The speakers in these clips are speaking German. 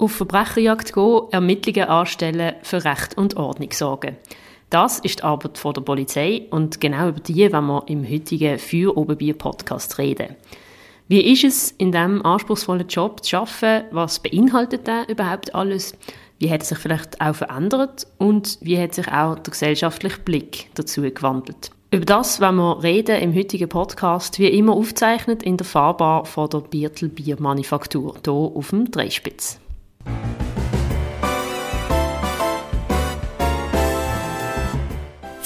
Auf Verbrecherjagd gehen, Ermittlungen anstellen, für Recht und Ordnung sorgen. Das ist die Arbeit der Polizei und genau über die wenn wir im heutigen Für Oberbier Podcast reden. Wie ist es, in diesem anspruchsvollen Job zu arbeiten? Was beinhaltet der überhaupt alles? Wie hat er sich vielleicht auch verändert? Und wie hat sich auch der gesellschaftliche Blick dazu gewandelt? Über das wenn wir reden im heutigen Podcast, wie immer aufzeichnet in der Fahrbar von der Biertel Biermanufaktur, hier auf dem Dreispitz.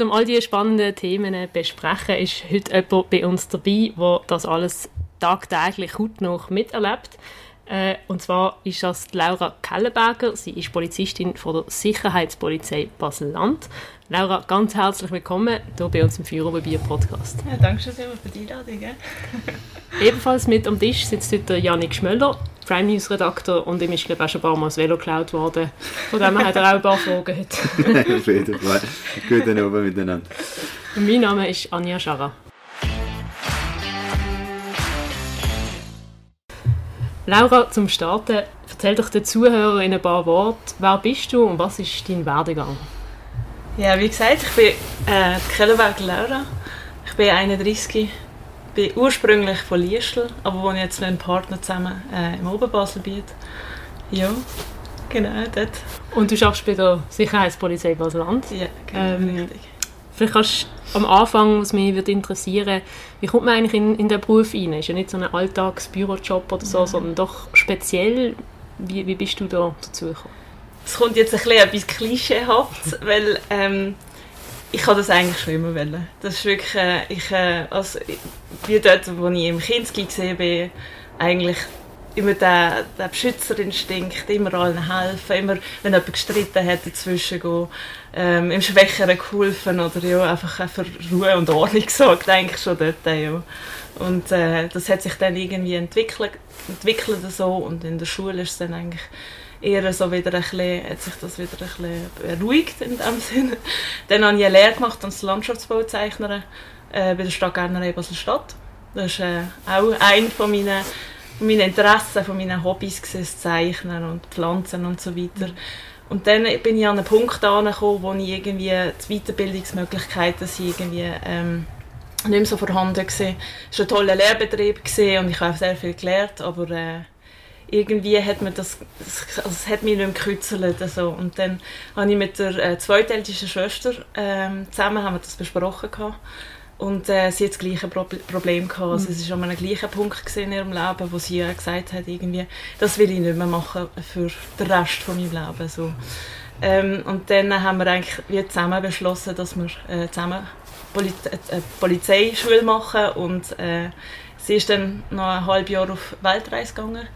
Um all diese spannenden Themen zu besprechen, ist heute jemand bei uns dabei, der das alles tagtäglich noch miterlebt. Äh, und zwar ist das Laura Kellenberger. Sie ist Polizistin von der Sicherheitspolizei Basel-Land. Laura, ganz herzlich willkommen hier bei uns im Führerbier-Podcast. Ja, danke schön für die Einladung. Ebenfalls mit am Tisch sitzt heute Janik Schmöller, Prime News Redakteur und ihm ist glaube ich, auch schon ein paar Mal das Velo geklaut worden. Von dem hat er auch ein paar Fragen heute. Auf jeden Fall. Guten Abend miteinander. Und mein Name ist Anja Scharra. Laura, zum Starten, erzähl doch den Zuhörern in ein paar Worten, wer bist du und was ist dein Werdegang? Ja, wie gesagt, ich bin äh, Kellenberger Laura. Ich bin 31, bin ursprünglich von Liestl, aber wohne jetzt mit einem Partner zusammen äh, im Oberbaselbiet. Ja, genau, dort. Und du arbeitest bei der Sicherheitspolizei Basel-Land? Ja, genau, Ähm, richtig. Vielleicht kannst du am Anfang, was mich würde interessieren, wie kommt man eigentlich in, in den Beruf rein? Ist ja nicht so ein Alltagsbürojob oder so, sondern doch speziell. Wie, wie bist du da dazu gekommen? Es kommt jetzt ein bisschen etwas klischeehaft, weil ähm, ich kann das eigentlich schon immer wollen. Das ist wirklich, äh, ich, äh, also, wie dort, wo ich im Kinski gesehen bin, eigentlich immer der, der Beschützerinstinkt, immer allen helfen, immer, wenn jemand gestritten hat, dazwischen gehen, ähm, im Schwächeren geholfen oder ja, einfach für Ruhe und Ordnung gesorgt, eigentlich schon dort, ja. Und äh, das hat sich dann irgendwie entwickelt, entwickelt so und in der Schule ist es dann eigentlich eher so wieder ein bisschen, hat sich das wieder ein bisschen beruhigt in dem Sinne. Dann habe ich eine Lehre gemacht als Landschaftsbauzeichnerin äh, bei der Stadt Gernerei Basel-Stadt. Das ist äh, auch ein von meinen, von meinen Interessen, von meinen Hobbys gewesen, das Zeichnen und Pflanzen und so weiter. Und dann bin ich an einen Punkt angekommen, wo ich irgendwie die Weiterbildungsmöglichkeiten sind irgendwie ähm, nicht mehr so vorhanden waren. Es war ein toller Lehrbetrieb und ich habe sehr viel gelernt, aber äh, irgendwie hat mir das, das- also es hat mich nicht mehr gekützelt. Also. Und dann habe ich mit der äh, zweitältesten Schwester ähm, zusammen haben wir das besprochen gehabt. Und äh, sie hat das gleiche Pro Problem gehabt. Also, Es war an einem gleichen Punkt in ihrem Leben, wo sie äh, gesagt hat, irgendwie, das will ich nicht mehr machen für den Rest von meinem Leben. So. Ähm, und dann haben wir eigentlich wie zusammen beschlossen, dass wir äh, zusammen Poli äh, Polizeischule machen und äh, sie ist dann noch ein halbes Jahr auf Weltreise gegangen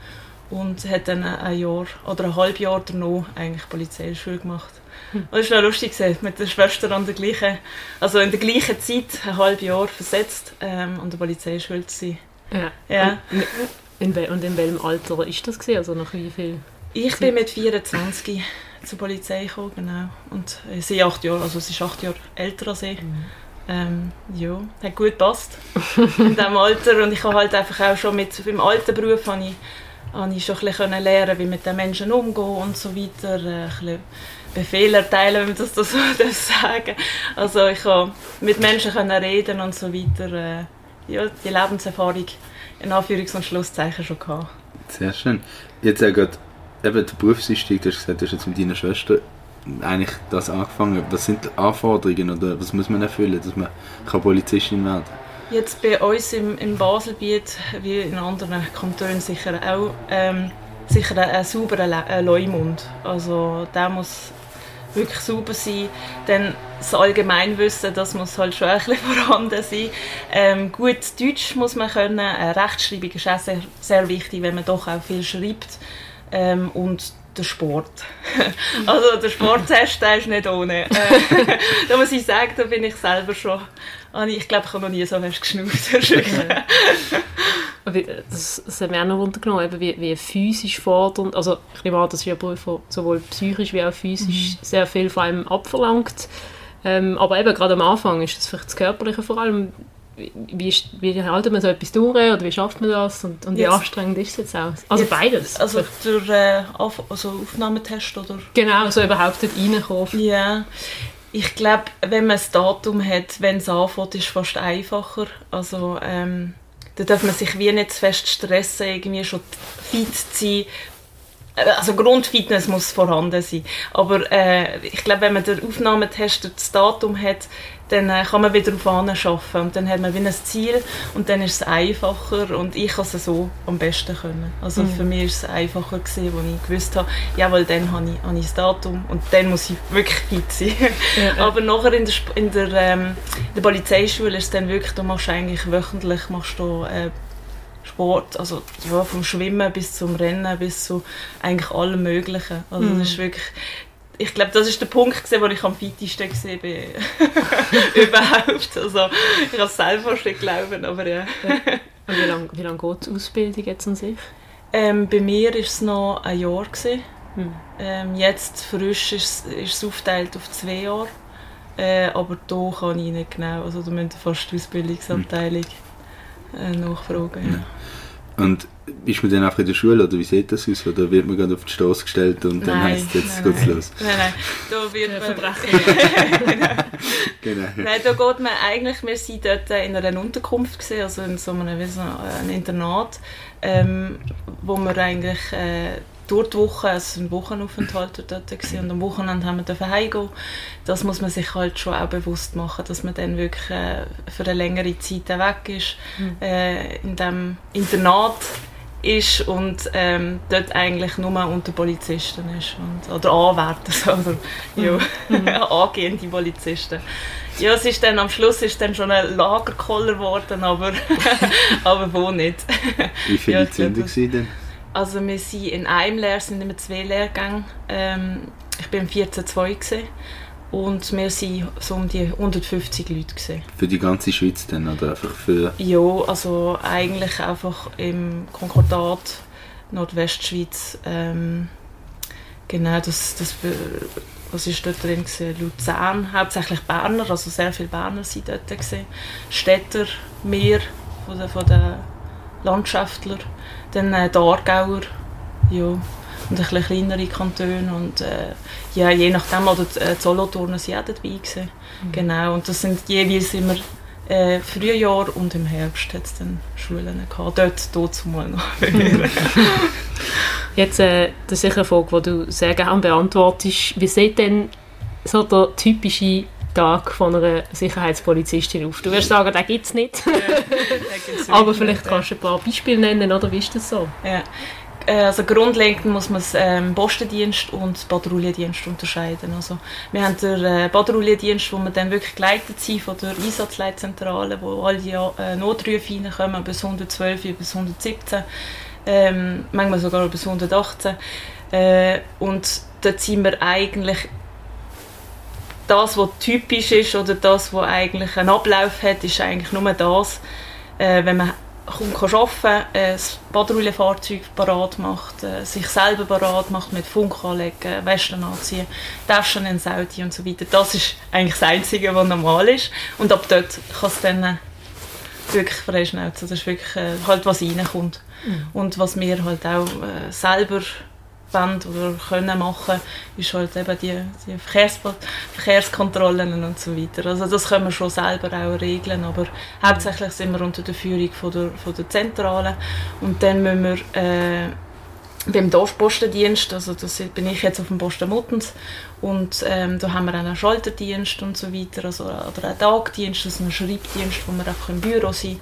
und hat dann ein Jahr oder ein halbes Jahr danach eigentlich Polizeischule gemacht. Und das war noch lustig, gewesen, mit der Schwester an der gleichen, also in der gleichen Zeit, ein halbes Jahr versetzt, ähm, an der Polizeischule zu sein. Ja. Ja. Und, in, und in welchem Alter ist das gewesen? Also nach wie viel? Ich bin mit 24 zur Polizei gekommen, genau. Und äh, sie acht Jahre, also sie ist acht Jahre älter als ich. Ähm, ja, hat gut gepasst in diesem Alter. Und ich habe halt einfach auch schon mit im alten Beruf habe ich, habe ich schon ein bisschen lernen, wie mit den Menschen umgehen und so weiter. Äh, ein bisschen Befehle erteilen, wenn man das so sagen Also ich habe mit Menschen können reden und so weiter. Äh, ja, die Lebenserfahrung in Anführungs- und Schlusszeichen schon gehabt. Sehr schön. Jetzt auch gerade eben der Berufseinstieg, du hast gesagt, du hast jetzt mit deiner Schwester eigentlich das angefangen. Was sind die Anforderungen oder was muss man erfüllen, dass man kann Polizistin werden Jetzt bei uns im, im Baselbiet, wie in anderen Kantonen sicher auch, ähm, sicher ein, ein sauberer Le äh, Leumund. Also der muss wirklich sauber sein. Dann das Allgemeinwissen, das muss halt schon ein bisschen vorhanden sein. Ähm, gut Deutsch muss man können. Äh, Rechtschreibung ist auch sehr, sehr wichtig, wenn man doch auch viel schreibt. Ähm, und der Sport. also der Sporttest, der ist nicht ohne. Äh, da muss ich sagen, da bin ich selber schon... Ich glaube, ich habe noch nie so fest geschnauft. Das, das mich auch noch runtergenommen, wie, wie physisch fordernd, also ich nehme an, dass wir Berufe sowohl psychisch wie auch physisch mhm. sehr viel von einem abverlangt. Ähm, aber eben gerade am Anfang ist das vielleicht das Körperliche vor allem. Wie, wie haltet man so etwas durch oder wie schafft man das und, und wie anstrengend ist es jetzt auch? Also jetzt, beides. Also durch äh, Auf also Aufnahmetest oder? Genau, so überhaupt dort reinkommen. Ja, ich glaube, wenn man ein Datum hat, wenn es anfängt, ist es fast einfacher. Also ähm, da darf man sich wie nicht zu fest stressen, irgendwie schon fit zu sein. Äh, also Grundfitness muss vorhanden sein. Aber äh, ich glaube, wenn man den Aufnahmetest das Datum hat, dann äh, kann man wieder auf arbeiten und dann hat man wie ein Ziel und dann ist es einfacher und ich kann es so am besten können. Also mhm. für mich ist es einfacher gewesen, wo ich gewusst habe, jawohl, dann habe ich, habe ich das Datum und dann muss ich wirklich fit sein. Ja. Aber nachher in der, in der, ähm, der Polizeischule ist es dann wirklich, du machst eigentlich wöchentlich machst du, äh, Sport, also ja, vom Schwimmen bis zum Rennen bis zu eigentlich allem Möglichen. Also mhm. das ist wirklich, ich glaube, das ist der Punkt, gewesen, wo ich am fittesten gesehen bin. Überhaupt. Also, ich kann es selber nicht glauben, aber ja. Und wie lange wie lang geht die Ausbildung jetzt an sich? Ähm, bei mir war es noch ein Jahr. Gewesen. Hm. Ähm, jetzt frisch ist, ist es aufgeteilt auf zwei Jahre. Äh, aber da kann ich nicht genau. Also da müssen fast die Ausbildungsabteilung äh, nachfragen. Ja. Und ist man dann einfach in der Schule oder wie sieht das aus? Oder wird man gerade auf die Straße gestellt und dann heisst es, jetzt geht's los? Nein, nein, da wird man... Verbrechen. genau. Nein, da geht man eigentlich, wir sind dort in einer Unterkunft gewesen, also in so einem, wie so einem Internat, ähm, wo wir eigentlich... Äh, durch die Woche, war ein Wochenaufenthalt dort gewesen, und am Wochenende haben wir heimgehen. Das muss man sich halt schon auch bewusst machen, dass man dann wirklich äh, für eine längere Zeit weg ist, mhm. äh, in dem Internat ist und ähm, dort eigentlich nur unter Polizisten ist und, oder Anwärter oder ja, mhm. angehende Polizisten. Ja, es ist dann am Schluss ist dann schon ein Lagerkoller geworden, aber, aber wo nicht. Wie viele ja, sind denn? Also wir sind in einem Lehr, sind immer zwei Lehrgänge. Ähm, ich bin 14.2 und wir waren so um die 150 Leute. Gewesen. Für die ganze Schweiz dann oder einfach für... Ja, also eigentlich einfach im Konkordat Nordwestschweiz. Ähm, genau, das, das was ist dort drin gewesen? Luzern, hauptsächlich Berner, also sehr viele Berner sind dort gewesen. Städter, mehr von den, von den Landschaftlern dann äh, die Aargauer, ja, und ein bisschen kleinere Kantone und äh, ja, je nachdem, oder die, äh, Solothurnen sind auch dabei gewesen. Mhm. Genau, und das sind jeweils immer äh, Frühjahr und im Herbst hat es dann Schulen gehabt. Dort, dort zumal noch. Jetzt, äh, das ist sicher eine Frage, die du sehr gerne beantwortest. Wie sieht denn so der typische Tag von einer Sicherheitspolizistin auf? Du wirst sagen, den gibt es nicht. Ja, Aber vielleicht nicht, kannst du ein paar Beispiele nennen, oder wie ist das so? Ja. Äh, also grundlegend muss man den ähm, Postendienst und den Patrouillendienst unterscheiden. Also wir haben den äh, Patrouillendienst, wo wir dann wirklich geleitet sind von der Einsatzleitzentrale, wo all die äh, Notrufe reinkommen, bis 112, bis 117, ähm, manchmal sogar bis 118. Äh, und dort sind wir eigentlich das, was typisch ist oder das, was eigentlich einen Ablauf hat, ist eigentlich nur das, äh, wenn man kommt, kann arbeiten kann, äh, das Patrouillenfahrzeug parat macht, äh, sich selber parat macht mit Funk anlegen, Westen anziehen, Taschen ins Auto und so weiter. Das ist eigentlich das Einzige, was normal ist. Und ab dort kann es dann äh, wirklich freischnauzen. Das ist wirklich halt, was reinkommt. Mhm. Und was wir halt auch selber wollen oder können machen, ist halt eben die, die Verkehrs Verkehrskontrollen und so weiter. Also das können wir schon selber auch regeln, aber hauptsächlich sind wir unter der Führung von der, von der Zentrale und dann müssen wir äh, beim Dorfpostendienst, also das bin ich jetzt auf dem Posten Muttens und ähm, da haben wir auch einen Schalterdienst und so weiter, also, oder einen Tagdienst, also einen Schreibdienst, wo wir einfach im Büro sind.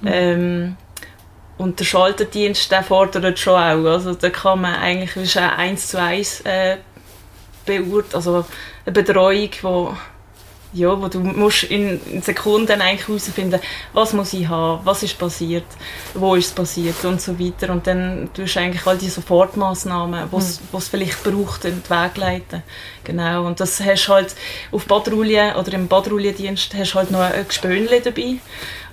Mhm. Ähm, und der Schalterdienst, der fordert schon auch. Also da kann man eigentlich, ist eine 1 zu 1 äh, beurteilen, also eine Betreuung, wo ja, wo du musst in, in Sekunden eigentlich herausfinden, was muss ich haben, was ist passiert, wo ist es passiert und so weiter. Und dann tust du eigentlich all die Sofortmaßnahmen, die es mhm. vielleicht braucht, in den Weg leiten. Genau. Und das hast du halt auf Patrouille oder im Patrouillendienst hast du halt noch ein Gespönchen dabei.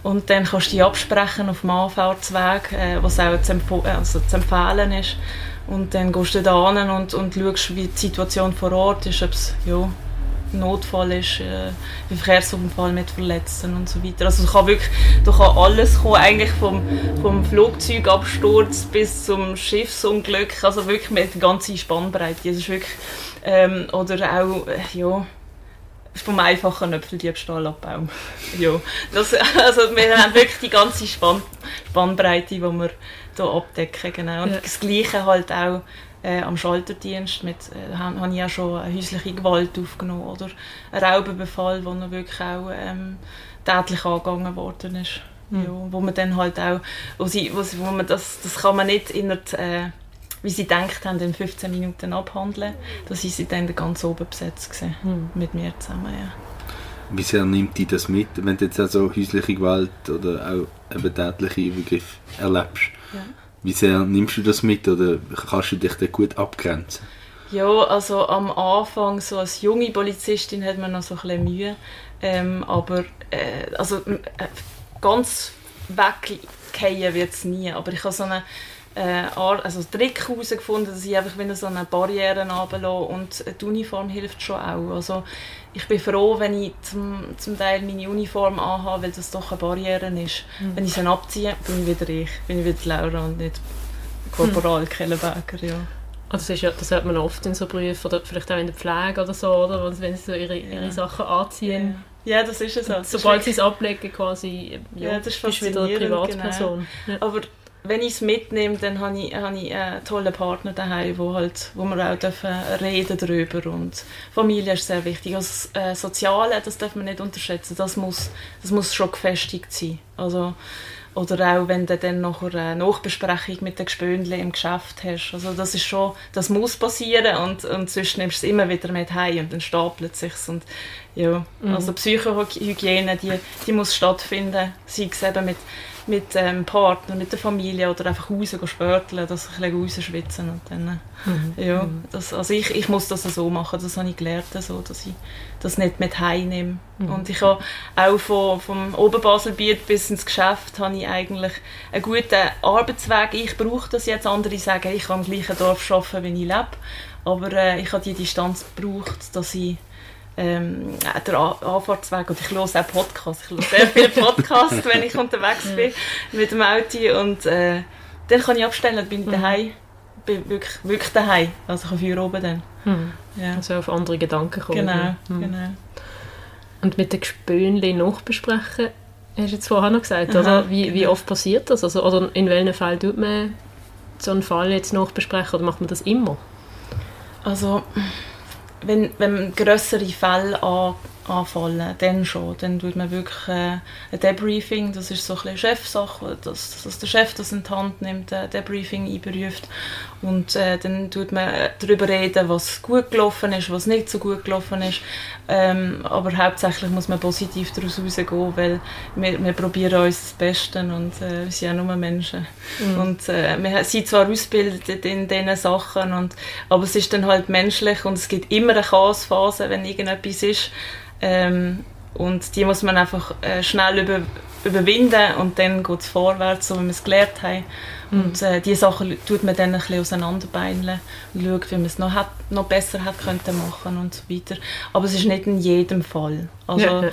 Und dann kannst du dich absprechen auf dem Anfahrtsweg, äh, was auch zu, empf also zu empfehlen ist. Und dann gehst du da hin und, und schaust, wie die Situation vor Ort ist, ob es ja, Notfall ist, äh, ein Verkehrsunfall mit Verletzten und so weiter. Also kann wirklich da kann alles kommen, eigentlich vom, vom Flugzeugabsturz bis zum Schiffsunglück, also wirklich mit der ganzen Spannbreite. Das ist wirklich, ähm, oder auch, äh, ja, vom einfachen Äpfeldiebstahl abbauen. ja, das, also wir haben wirklich die ganze Spann Spannbreite, die wir hier abdecken. Genau. Und ja. das Gleiche halt auch äh, am Schalterdienst. Mit, äh, habe ich ja schon eine häusliche Gewalt aufgenommen oder einen Raubüberfall, wo noch wirklich auch ähm, tätlich angegangen worden ist. Mhm. Ja, wo man dann halt auch, wo, sie, wo, wo man das, das kann man nicht in der, äh, wie sie gedacht haben, in 15 Minuten abhandeln. Da sind sie dann ganz oben besetzt gewesen, mhm. mit mir zusammen, ja. Wie sehr nimmt die das mit, wenn du jetzt also häusliche Gewalt oder auch eben tätliche Übergriffe erlebst? Ja. Wie sehr nimmst du das mit oder kannst du dich da gut abgrenzen? Ja, also am Anfang, so als junge Polizistin hat man noch so ein bisschen Mühe, ähm, aber äh, also, äh, ganz weggehen wird es nie, aber ich habe so eine äh, also Trick herausgefunden, dass ich einfach wieder so eine Barriere runterlasse und die Uniform hilft schon auch. Also ich bin froh, wenn ich zum, zum Teil meine Uniform anhabe, weil das doch eine Barriere ist. Mhm. Wenn ich sie abziehe, bin ich wieder ich, bin ich wieder Laura und nicht Korporal mhm. Kellenberger, ja. Also das, ist ja, das hört man oft in so Berufen, oder vielleicht auch in der Pflege oder so, oder? wenn sie so ihre, ihre Sachen anziehen. Ja, das ist es. Also. Sobald sie es ablegen, quasi, ja, ja das ist bist wieder eine Privatperson. Genau. Ja. Aber wenn ich es mitnehme, dann habe ich, habe ich einen tollen Partner daheim, wo, halt, wo wir auch dürfen reden darüber und Familie ist sehr wichtig. Also das äh, Soziale, das darf man nicht unterschätzen, das muss, das muss schon gefestigt sein. Also, oder auch wenn du dann noch eine Nachbesprechung mit den Gespöndchen im Geschäft hast. Also das ist schon, das muss passieren und, und sonst nimmst du es immer wieder mit heim und dann stapelt es sich und ja, mhm. also Psychohygiene, die, die muss stattfinden, sei es eben mit mit dem ähm, Partner, mit der Familie oder einfach raus spörteln, dass ich rausschwitzen und dann, mhm. ja, mhm. das, also ich, ich muss das so machen, das habe ich gelernt, so, dass ich das nicht mit heimnehme. Mhm. Und ich habe auch von, vom Oberbaselbiet bis ins Geschäft habe ich eigentlich einen guten Arbeitsweg. Ich brauche das jetzt, andere sagen, ich kann im gleichen Dorf arbeiten, wie ich lebe, aber äh, ich habe die Distanz gebraucht, dass ich ähm, der Anfahrtsweg und ich höre auch Podcasts. Ich höre sehr viele Podcasts, wenn ich unterwegs bin mit dem Auto und äh, dann kann ich abstellen, dann bin ich mhm. daheim. Bin wirklich, wirklich daheim. Also ich kann Feuer oben dann. Mhm. Ja. Also auf andere Gedanken kommen. Genau, mhm. genau. Und mit den Gespönchen nachbesprechen, hast du jetzt vorher noch gesagt, Aha, oder? Wie, genau. wie oft passiert das? Also, oder in welchen Fällen tut man so einen Fall jetzt nachbesprechen oder macht man das immer? Also wenn, wenn größere Fälle an, anfallen, dann schon. Dann tut man wirklich äh, ein Debriefing, das ist so ein Chefsache, dass, dass der Chef das in die Hand nimmt, ein Debriefing einberuft und äh, dann tut man darüber reden, was gut gelaufen ist, was nicht so gut gelaufen ist. Ähm, aber hauptsächlich muss man positiv daraus rausgehen, weil wir, wir probieren uns das Beste und äh, wir sind ja nur Menschen. Mhm. Und äh, wir sind zwar ausgebildet in diesen Sachen, und, aber es ist dann halt menschlich und es gibt immer eine Chaosphase, wenn irgendetwas ist. Ähm, und die muss man einfach äh, schnell über, überwinden und dann geht es vorwärts, so wie wir es gelernt haben. Und äh, diese Sachen tut man dann ein bisschen auseinanderbeineln und schaut, wie man es noch, hat, noch besser hat könnte machen und so weiter. Aber es ist nicht in jedem Fall. Also, ja, ja.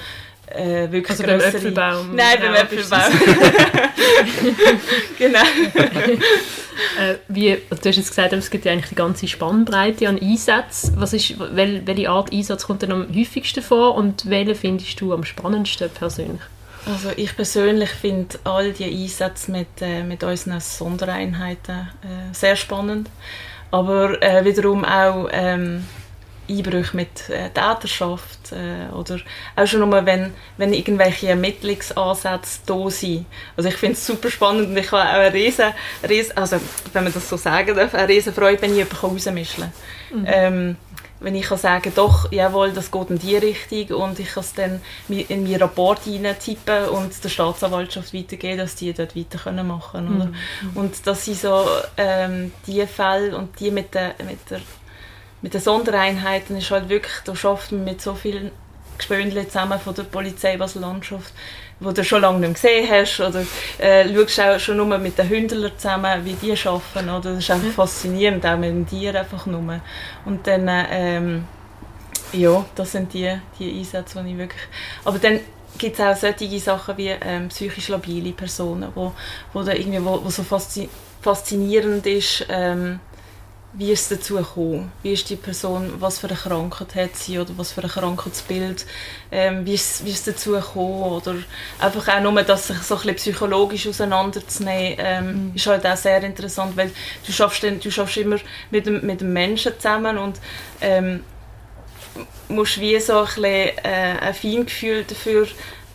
Äh, wirklich also beim Äpfelbaum? Nein, beim Äpfelbaum. genau. äh, wie, du hast jetzt gesagt, es gibt ja eigentlich die ganze Spannbreite an Einsätzen. Was ist, wel, welche Art Einsatz kommt denn am häufigsten vor und welche findest du am spannendsten persönlich? Also ich persönlich finde all die Einsätze mit, äh, mit unseren Sondereinheiten äh, sehr spannend, aber äh, wiederum auch ähm, Einbrüche mit äh, Täterschaft äh, oder auch schon nur, wenn, wenn irgendwelche Ermittlungsansätze da sind. Also ich finde es super spannend und ich habe auch eine riesen, riesen, also wenn man das so sagen darf, eine riesen Freude, wenn ich jemanden rausmischen kann. Mhm. Ähm, wenn ich kann sagen doch, jawohl, das geht in die Richtung und ich kann es dann in meinen Rapport tippen und der Staatsanwaltschaft weitergeben, dass die dort weiter können machen können. Mhm. Und das sind so ähm, die Fälle und die mit der, mit der mit den Sondereinheiten ist halt wirklich, da schafft man mit so vielen Gespöndle zusammen von der Polizei Basel-Landschaft, wo du schon lange nicht gesehen hast oder äh, schaust auch schon nur mit den Hündlern zusammen, wie die arbeiten, oder? das ist einfach mhm. faszinierend, auch mit den Tieren einfach nur. Und dann, ähm, ja, das sind die, die Einsätze, die ich wirklich... Aber dann gibt es auch solche Sachen wie ähm, psychisch labile Personen, wo, wo, da irgendwie, wo, wo so faszinierend ist, ähm, wie ist es dazu gekommen? Wie ist die Person, was für eine Krankheit hat sie oder was für ein Krankheitsbild? Ähm, wie, ist, wie ist es dazu gekommen? Oder einfach auch nur, dass sich so ein bisschen psychologisch auseinanderzunehmen, ähm, mhm. ist halt auch sehr interessant, weil du schaffst, du schaffst immer mit dem, mit dem Menschen zusammen und ähm, musst wie so ein bisschen äh, ein Feingefühl dafür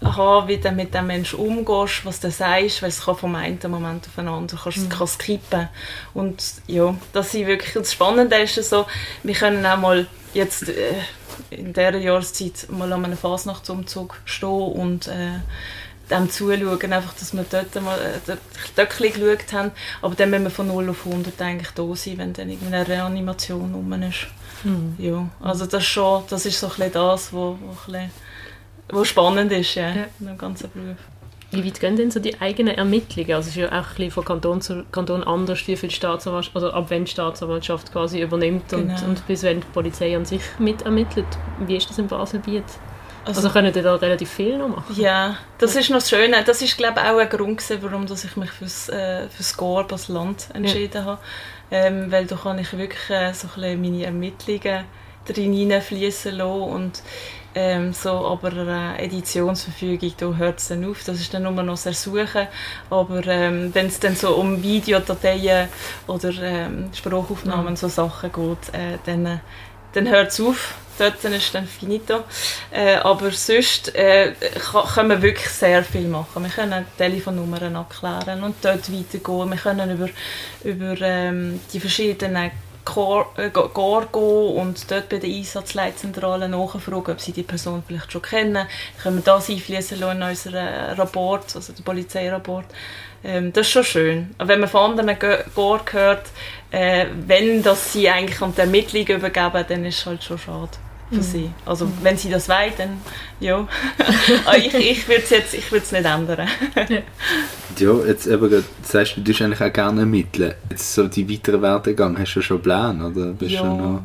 haben, wie du mit dem Menschen umgehst, was du sagst, weil es kann vom einen Moment auf den anderen kannst, mhm. kann kippen. Und ja, das ist wirklich das Spannende ist so, wir können auch mal jetzt äh, in dieser Jahreszeit mal an einem Fasnachtsumzug stehen und äh, dem zuschauen, einfach, dass wir dort mal äh, dort geschaut haben. Aber dann müssen wir von 0 auf 100 eigentlich da sein, wenn dann eine Reanimation rum ist. Mhm. Ja, also das, schon, das ist so ein bisschen das, wo, wo ein bisschen was spannend ist, ja, ja. in dem ganzen Beruf. Wie weit gehen denn so die eigenen Ermittlungen? Also es ist ja auch ein von Kanton zu Kanton anders, wie viel Staatsanwaltschaft, also ab wann die Staatsanwaltschaft quasi übernimmt und, genau. und bis wann die Polizei an sich mitermittelt. Wie ist das in Baselbiet? Also, also können die da relativ viel noch machen? Ja, das ist noch das Schöne. Das ist glaube ich auch ein Grund gewesen, warum dass ich mich fürs, äh, fürs Gorb als Land entschieden ja. habe. Ähm, weil da kann ich wirklich äh, so ein bisschen meine Ermittlungen drin hineinfließen lassen und ähm, so, aber eine Editionsverfügung, da hört es dann auf. Das ist dann nur noch das Ersuchen. Aber ähm, wenn es dann so um Videodateien oder ähm, Sprachaufnahmen, mhm. so Sachen geht, äh, dann, dann hört es auf. Dort ist dann finito. Äh, aber sonst äh, können wir wirklich sehr viel machen. Wir können Telefonnummern abklären und dort weitergehen. Wir können über, über ähm, die verschiedenen Gore äh, gehen und dort bei der Einsatzleitzentrale nachfragen, ob sie die Person vielleicht schon kennen. Können wir das einfließen in unseren Rapport, also den Polizeirapport. Ähm, das ist schon schön. Wenn man von anderen Gore hört, äh, wenn das sie eigentlich an die Ermittlung übergeben, dann ist es halt schon schade für mhm. sie. Also mhm. wenn sie das wollen, dann ja. ich ich würde es jetzt ich nicht ändern. ja, jetzt eben, sagst du, du würdest eigentlich auch gerne ermitteln. Jetzt so die weiteren Werdegang, hast du schon Pläne? Oder bist ja. noch...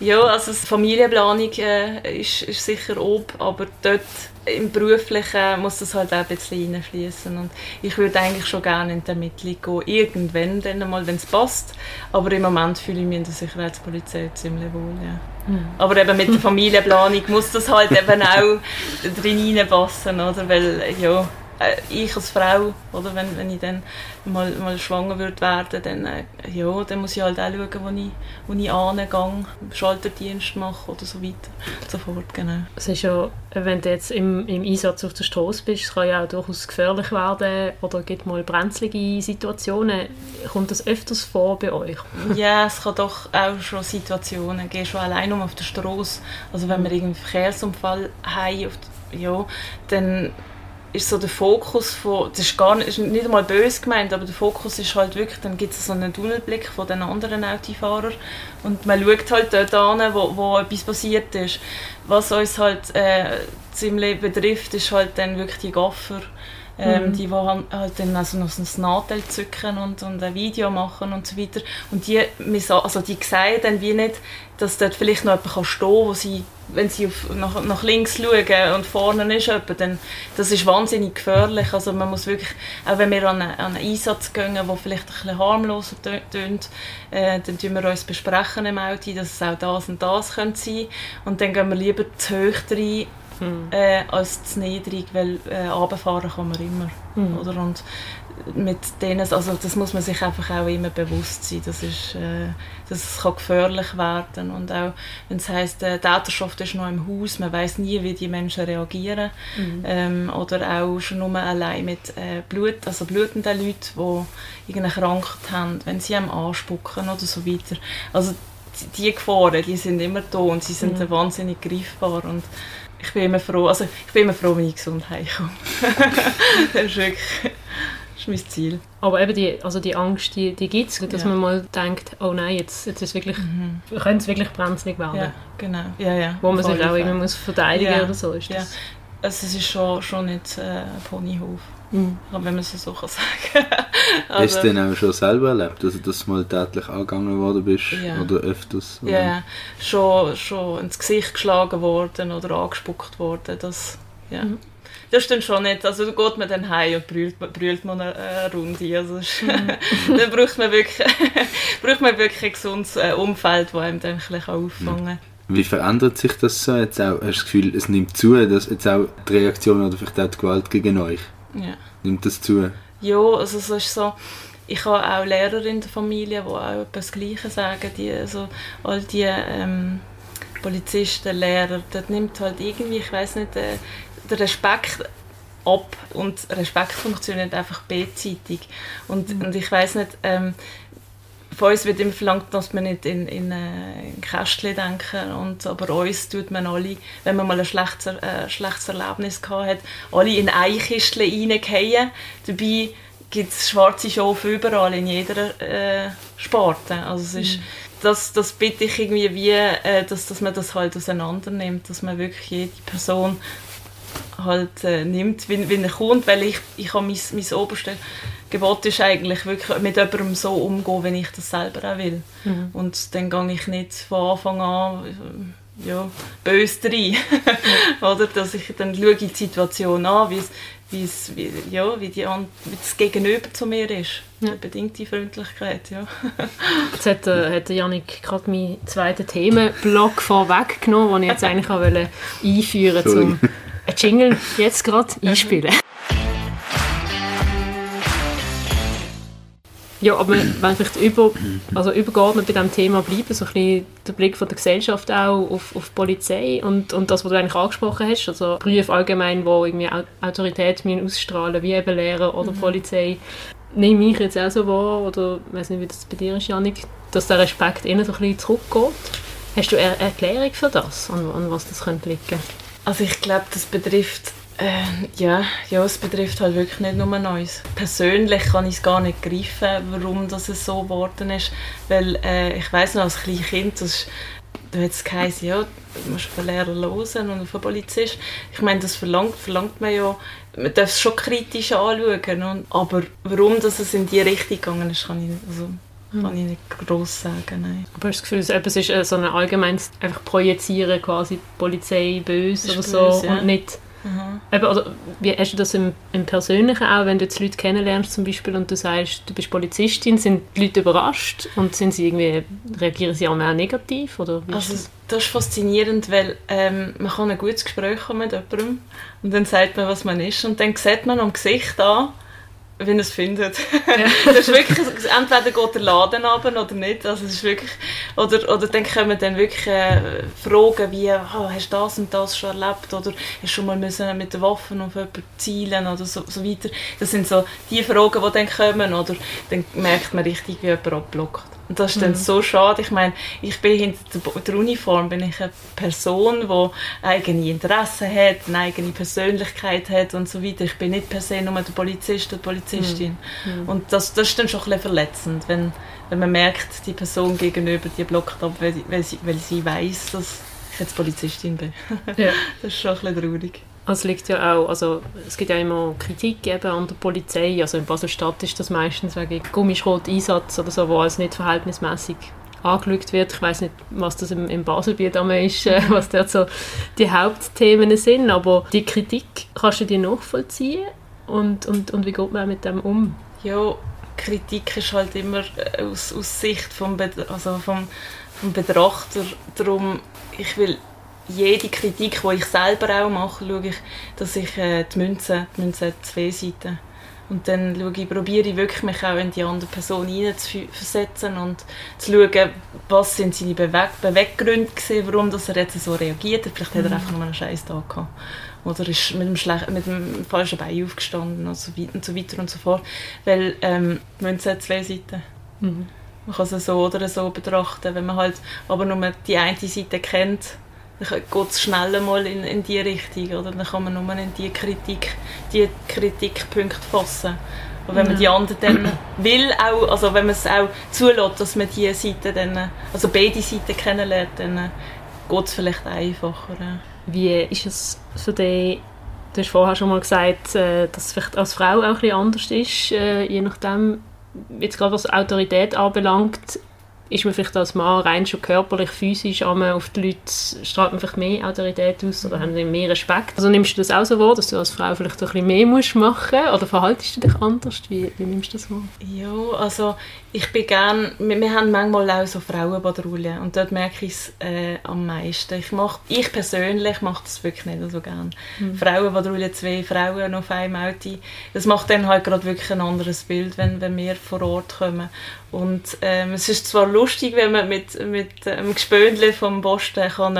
ja, also die Familienplanung äh, ist, ist sicher oben, aber dort im Beruflichen muss das halt auch ein bisschen reinfließen und ich würde eigentlich schon gerne in die Ermittlung gehen, irgendwann dann mal, wenn es passt, aber im Moment fühle ich mich in der Sicherheitspolizei ziemlich wohl, ja. Mhm. Aber eben mit der Familienplanung muss das halt eben auch drin reinpassen, oder, weil, ja, ich als Frau, oder, wenn, wenn ich dann mal, mal schwanger wird werden, dann, äh, ja, dann muss ich halt auch schauen, wo ich, wo ich angehe, Schalterdienst mache oder so weiter und so fort, genau. Es ist ja, wenn du jetzt im, im Einsatz auf der Straße bist, kann ja auch durchaus gefährlich werden oder gibt mal brenzlige Situationen. Kommt das öfters vor bei euch? ja, es kann doch auch schon Situationen geben, schon allein um auf der Straße. Also wenn wir einen Verkehrsunfall haben, ja, dann ist so der Fokus von, das ist, gar nicht, ist nicht einmal böse gemeint, aber der Fokus ist halt wirklich, dann gibt es so einen Tunnelblick von den anderen Autofahrern und man schaut halt dort an, wo, wo etwas passiert ist. Was uns halt äh, ziemlich betrifft, ist halt dann wirklich die Gaffer, ähm, mhm. die, die halt, dann also noch ein Nadel zücken und, und ein Video machen und so weiter. Und die, also die sehen dann wie nicht, dass dort vielleicht noch jemand stehen kann, wo sie, wenn sie auf, nach, nach links schauen und vorne ist jemand, dann das ist wahnsinnig gefährlich. Also man muss wirklich, auch wenn wir an einen, an einen Einsatz gehen, der vielleicht ein bisschen harmloser tönt, äh, dann tun wir uns besprechen im Auto, dass es auch das und das könnte sein. Und dann gehen wir lieber zu hoch rein mhm. äh, als niedrig, weil äh, runterfahren kann man immer. Mhm. Oder? Und mit denen, also das muss man sich einfach auch immer bewusst sein, das, ist, äh, das kann gefährlich werden und auch wenn es heisst, äh, die Täterschaft ist noch im Haus, man weiß nie, wie die Menschen reagieren mhm. ähm, oder auch schon nur allein mit äh, Blut, also blutenden Leuten, die irgendeine Krankheit haben, wenn sie einem anspucken oder so weiter. Also die, Gefahren, die sind immer da und sie sind Mhm. wahnsinnig greifbar und ich bin immer froh, also ich bin immer froh, wenn ich gesund heimkomme. das ist wirklich das ist mein Ziel. Aber eben die, also die Angst, die, die gibt es, dass Ja. man mal denkt, oh nein, jetzt, jetzt ist wirklich, könnte es wirklich brenzlig werden. Ja, genau. Ja, ja. Wo man sich auch irgendwie muss verteidigen Ja. oder so. Ist Ja. das, Also es ist schon, schon nicht äh, ein Ponyhof, Mhm. wenn man es so kann sagen Hast also, du denn auch schon selber erlebt, also, dass du mal tätlich angegangen worden bist? Ja. Oder öfters? Oder? Ja, schon, schon ins Gesicht geschlagen worden oder angespuckt worden. Das, ja. Mhm. das ist dann schon nicht. Also da geht man dann heim und brüllt, brüllt man eine, eine Runde. Also, Mhm. dann braucht man wirklich, braucht man wirklich ein gesundes äh, Umfeld, das einem dann ein bisschen auffangen kann. Wie verändert sich das so jetzt auch? Hast du das Gefühl, es nimmt zu, dass jetzt auch die Reaktion oder vielleicht auch die Gewalt gegen euch, Ja. nimmt das zu? Ja, also es ist so, ich habe auch Lehrer in der Familie, die auch etwas das Gleiche sagen. Die, also, all die ähm, Polizisten, Lehrer, das nimmt halt irgendwie, ich weiß nicht, äh, der Respekt ab und Respekt funktioniert einfach beidseitig. Und, und ich weiß nicht, ähm, von uns wird immer verlangt, dass wir nicht in, in, äh, in Kästchen denken. Und, aber uns tut man alle, wenn man mal ein schlechtes, äh, schlechtes Erlebnis gehabt hat, alle in Einkistchen reingehen. Dabei gibt es schwarze Schafe überall, in jeder äh, Sparte. Also es ist, das, das bitte ich irgendwie wie, äh, dass, dass man das halt auseinander nimmt, dass man wirklich jede Person halt äh, nimmt, wie, wie er kommt, weil ich, ich habe mein, mein oberste Gebot ist eigentlich wirklich mit jemandem so umgehen, wenn ich das selber auch will. Und dann gehe ich nicht von Anfang an ja, böse rein. Oder dass ich dann schaue die Situation an, wie es, wie ja, wie, die, an- wie das Gegenüber zu mir ist. Ja. Die bedingte Freundlichkeit, ja. Jetzt hat, äh, hat der Janik gerade meinen zweiten Themenblock vorweggenommen, den ich jetzt eigentlich auch wollte einführen Sorry. zum einen Jingle jetzt gerade einspielen. Ja, aber wenn vielleicht über, also übergeordnet bei diesem Thema bleiben, so ein bisschen der Blick von der Gesellschaft auch auf, auf die Polizei und, und das, was du eigentlich angesprochen hast, also Berufe allgemein, wo irgendwie Au- Autorität müssen ausstrahlen wie eben Lehrer oder Polizei, nehme ich jetzt auch so wahr, oder ich weiß nicht, wie das bei dir ist, Janik, dass der Respekt innen so ein bisschen zurückgeht. Hast du eine Erklärung für das, an, an was das könnte liegen? Also ich glaube, das betrifft ja, ja, es betrifft halt wirklich nicht nur uns. Persönlich kann ich es gar nicht greifen, warum das es so geworden ist, weil äh, ich weiß noch als kleines Kind, das ist, da hat es geheißen, ja, du musst auf den Lehrer hören und auf den Polizist. Ich meine, das verlangt, verlangt man ja, man darf es schon kritisch anschauen, und, aber warum dass es in die Richtung gegangen ist, kann ich, nicht- also, kann ich nicht gross sagen, nein. Aber hast du das Gefühl, es ist äh, so ein allgemeines einfach Projizieren, quasi Polizei böse oder so böse, ja. und nicht... Mhm. Eben, oder, wie hast du das im, im Persönlichen auch, wenn du jetzt Leute kennenlernst zum Beispiel und du sagst, du bist Polizistin, sind die Leute überrascht und sind sie irgendwie, reagieren sie auch mehr negativ? Oder Also das? das ist faszinierend, weil ähm, man kann ein gutes Gespräch haben mit jemandem und dann sagt man, was man ist und dann sieht man am Gesicht an, wie er es findet. das ist wirklich, entweder geht der Laden runter oder nicht, also es ist wirklich, oder, oder dann kommen dann wirklich äh, Fragen wie, oh, hast du das und das schon erlebt oder hast du schon mal müssen mit den Waffen auf jemanden zielen oder so, so weiter. Das sind so die Fragen, die dann kommen oder dann merkt man richtig, wie jemand abblockt. Und das ist dann so schade. Ich meine, ich bin hinter der, Uniform bin ich eine Person, die eigene Interessen hat, eine eigene Persönlichkeit hat und so weiter. Ich bin nicht per se nur der Polizist oder Polizistin. Und das, das ist dann schon ein bisschen verletzend, wenn, wenn man merkt, die Person gegenüber die blockt ab, weil, weil sie, weil sie weiß, dass ich jetzt Polizistin bin. Ja. Das ist schon ein bisschen traurig. Also es liegt ja auch, also es gibt ja immer Kritik eben an der Polizei, also in Basel-Stadt ist das meistens wegen Gummischrot-Einsatz oder so, wo als nicht verhältnismäßig angeschaut wird. Ich weiß nicht, was das im, im Baselbiet ist, äh, was dort so die Hauptthemen sind, aber die Kritik kannst du dir nachvollziehen und, und, und wie geht man mit dem um? Ja, Kritik ist halt immer äh, aus, aus Sicht vom, Bed also vom, vom Betrachter. Darum, ich will jede Kritik, die ich selber auch mache, schaue ich, dass ich äh, die Münze, die Münze hat zwei Seiten. Und dann schaue ich, probiere ich wirklich mich auch in die andere Person hineinzuversetzen und zu schauen, was sind seine Beweg Beweggründe gewesen, warum dass er jetzt so reagiert hat. Vielleicht hat er einfach nur einen scheiß Tag gehabt. Oder ist mit dem, Schle mit dem falschen Bein aufgestanden und so, weiter und so weiter und so fort. Weil ähm, die Münze hat zwei Seiten. Man kann es so oder so betrachten. Wenn man halt aber nur die eine Seite kennt, dann geht es schneller mal in, in die Richtung. Oder? Dann kann man nur in die Kritik, die Kritikpunkte fassen. Und wenn man die anderen dann will, auch, also wenn man es auch zulässt, dass man diese Seite dann, also beide Seiten kennenlernt, dann geht es vielleicht einfacher. Wie ist es für dich, du hast vorher schon mal gesagt, äh, dass es vielleicht als Frau auch ein bisschen anders ist, äh, je nachdem, jetzt gerade was Autorität anbelangt, ist man vielleicht als Mann rein schon körperlich, physisch auf die Leute, strahlt man vielleicht mehr Autorität aus oder haben mehr Respekt. Also nimmst du das auch so wahr, dass du als Frau vielleicht ein bisschen mehr musst machen oder verhaltest du dich anders? Wie, wie nimmst du das wahr? Ja, also ich bin gern, wir, wir haben manchmal auch so Frauenpatrouillen und dort merke ich es äh, am meisten. Ich, mach, ich persönlich mache das wirklich nicht so gern. Mhm. Frauenpatrouille, zwei Frauen auf einem Auto, das macht dann halt gerade wirklich ein anderes Bild, wenn, wenn wir vor Ort kommen. Und ähm, es ist zwar lustig, wenn man mit, mit einem ähm, Gespöndle vom Posten kann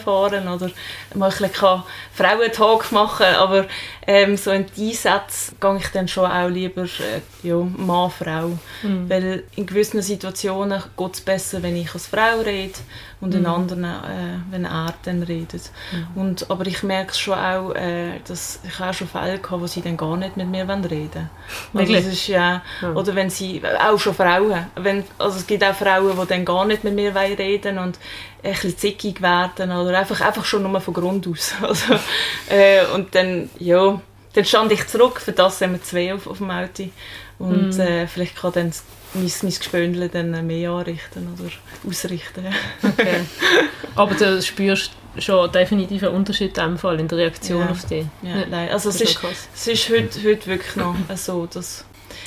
fahren oder mal ein bisschen Frauentalk machen aber ähm, so in die Einsätze gehe ich dann schon auch lieber äh, ja, Mann, Frau. Mhm. Weil in gewissen Situationen geht es besser, wenn ich als Frau rede und in mhm. anderen, äh, wenn dann redet. Mhm. Und, aber ich merke schon auch, äh, dass ich auch schon Fälle hatte, wo sie dann gar nicht mit mir reden wollen. Also das ist, ja, ja, Oder wenn sie, auch schon Frauen, wenn, also es gibt auch Frauen, die dann gar nicht mit mir reden und ein bisschen zickig werden oder einfach, einfach schon nur von Grund aus. Also, äh, und dann, ja, dann stand ich zurück, für das sind wir zwei auf, auf dem Auto. Und mm. äh, vielleicht kann dann mein, mein Gespöndel dann mehr anrichten oder ausrichten. Okay. Aber du spürst schon definitiv einen Unterschied in, dem Fall, in der Reaktion ja. auf dich. Ja, nein, also es ist, es ist heute, heute wirklich noch so, dass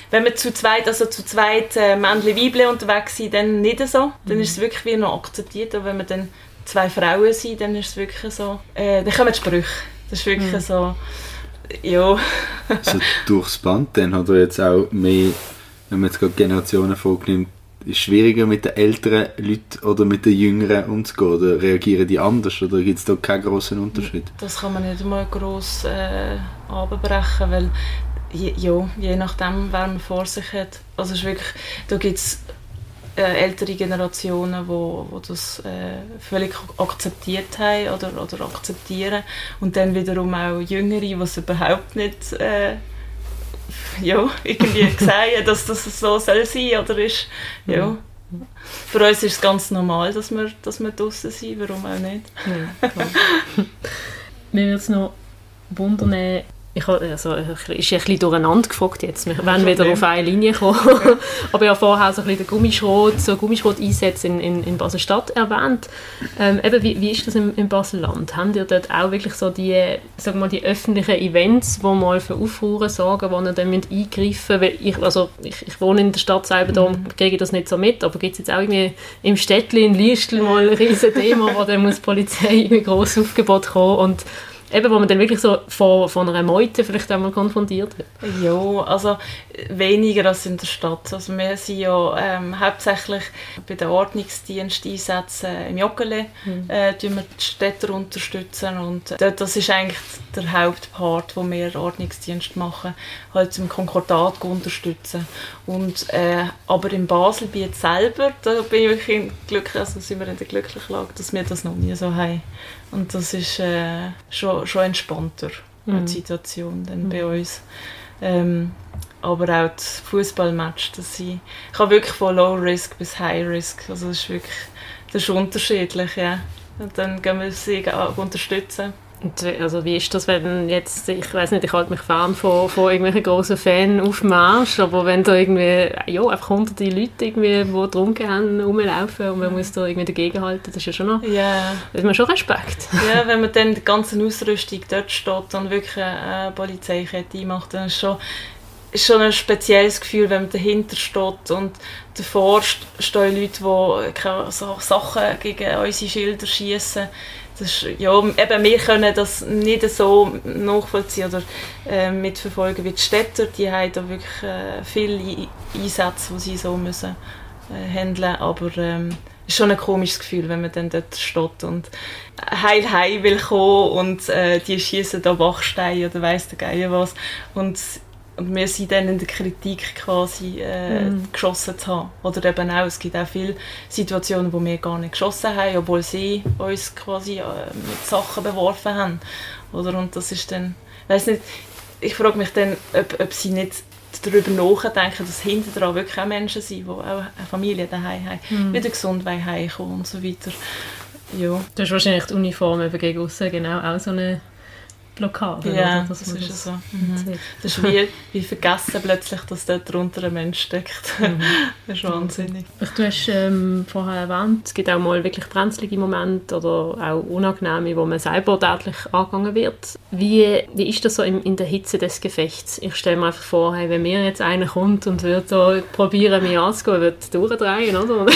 wenn wir zu zweit, also zu zweit äh, Männchen, Weibchen unterwegs sind, dann nicht so. Dann mhm. ist es wirklich wie noch akzeptiert. Aber wenn wir dann zwei Frauen sind, dann ist es wirklich so, äh, dann kommen die Sprüche. Das ist wirklich mhm. so, ja. so durchs Band dann hat er jetzt auch mehr, wenn man jetzt gerade Generationen vornimmt, ist es schwieriger mit den älteren Leuten oder mit den jüngeren umzugehen? Oder reagieren die anders? Oder gibt es da keinen großen Unterschied? Das kann man nicht mal gross äh, abbrechen, weil je, ja, je nachdem, wer man vor sich hat. Also es ist wirklich, da gibt es ältere Generationen, wo, wo das äh, völlig akzeptiert haben oder, oder akzeptieren und dann wiederum auch Jüngere, die es überhaupt nicht äh, ja, irgendwie sehen, dass das so soll sein oder ist. Ja. Mhm. Für uns ist es ganz normal, dass wir, dass wir draußen sind, warum auch nicht. Ja, Mir würde es noch wundern, ich habe, also, ist ein bisschen durcheinander gefragt jetzt. Wir werden wieder auf eine Linie kommen. Aber ich habe vorher so ein bisschen den Gummischrot, so Gummischrot-Einsätze in, in, in Basel-Stadt erwähnt. Ähm, eben, wie, wie ist das im, im Basel-Land? Haben ihr dort auch wirklich so die, sag mal, die öffentlichen Events, die mal für Aufruhr sorgen, wo ihr dann eingreifen müsst? ich, also, ich, ich wohne in der Stadt selber, da mhm. kriege ich das nicht so mit, aber gibt es jetzt auch irgendwie im Städtchen in Liestl mal ein riesen Thema, wo dann muss die Polizei in ein grosses Aufgebot kommen und eben, wo man dann wirklich so von, von einer Meute vielleicht einmal konfrontiert wird? Ja, also weniger als in der Stadt. Also wir sind ja ähm, hauptsächlich bei den Ordnungsdiensteinsätzen im Joggeli, mhm. äh, wir die Städte unterstützen und äh, das ist eigentlich der Hauptpart, wo wir Ordnungsdienst machen, halt zum Konkordat unterstützen. Und, äh, aber im Baselbiet selber, da bin ich wirklich glücklich, also sind wir in der glücklichen Lage, dass wir das noch nie so haben. Und das ist äh, schon, schon entspannter, mhm. die Situation dann mhm. bei uns. Ähm, aber auch das Fußballmatch, dass ich, ich habe wirklich von Low Risk bis High Risk, also das ist wirklich das ist unterschiedlich, ja. Und dann gehen wir sie unterstützen. Und also wie ist das, wenn jetzt, ich weiß nicht, ich halte mich fern von, von irgendwelchen grossen Fans auf dem Marsch, aber wenn da irgendwie, ja, einfach hunderte Leute irgendwie, die getrunken haben, rumlaufen und man muss da irgendwie dagegenhalten, das ist ja schon noch, yeah. da hat man schon Respekt. Ja, wenn man dann die ganze Ausrüstung dort steht und wirklich eine Polizeikette macht, dann ist schon ist schon ein spezielles Gefühl, wenn man dahinter steht und davor stehen Leute, die Sachen gegen unsere Schilder schießen das ist, ja, eben wir können das nicht so nachvollziehen oder äh, mitverfolgen wie die Städter. Die haben da wirklich äh, viele Einsätze, die sie so müssen äh, handeln. Aber ähm, ist schon ein komisches Gefühl, wenn man dann dort steht und heil heil will kommen und äh, die schießen da Wachsteine oder weiss der Geier was. Und und wir sind dann in der Kritik quasi äh, Mhm. geschossen zu haben. Oder eben auch, es gibt auch viele Situationen, wo wir gar nicht geschossen haben, obwohl sie uns quasi äh, mit Sachen beworfen haben. Oder? Und das ist dann, weiß nicht, ich frage mich dann, ob, ob sie nicht darüber nachdenken, dass hinter dran wirklich auch Menschen sind, die auch eine Familie daheim haben, Mhm. wieder gesund heimkommen und so weiter. Ja, Du hast wahrscheinlich die Uniform eben gegen aussen genau auch so eine Blockade. ja oder? das, man ist so. Mhm. Das ist wie, wie vergessen plötzlich, dass dort drunter ein Mensch steckt. Mhm. das ist wahnsinnig. Du hast ähm, vorher erwähnt, es gibt auch mal wirklich brenzlige Momente oder auch unangenehme, wo man selber tätlich angegangen wird. Wie, wie ist das so in, in der Hitze des Gefechts? Ich stelle mir einfach vor, hey, wenn mir jetzt einer kommt und würde so probieren, mich anzugehen, würde durchdrehen, oder? Oder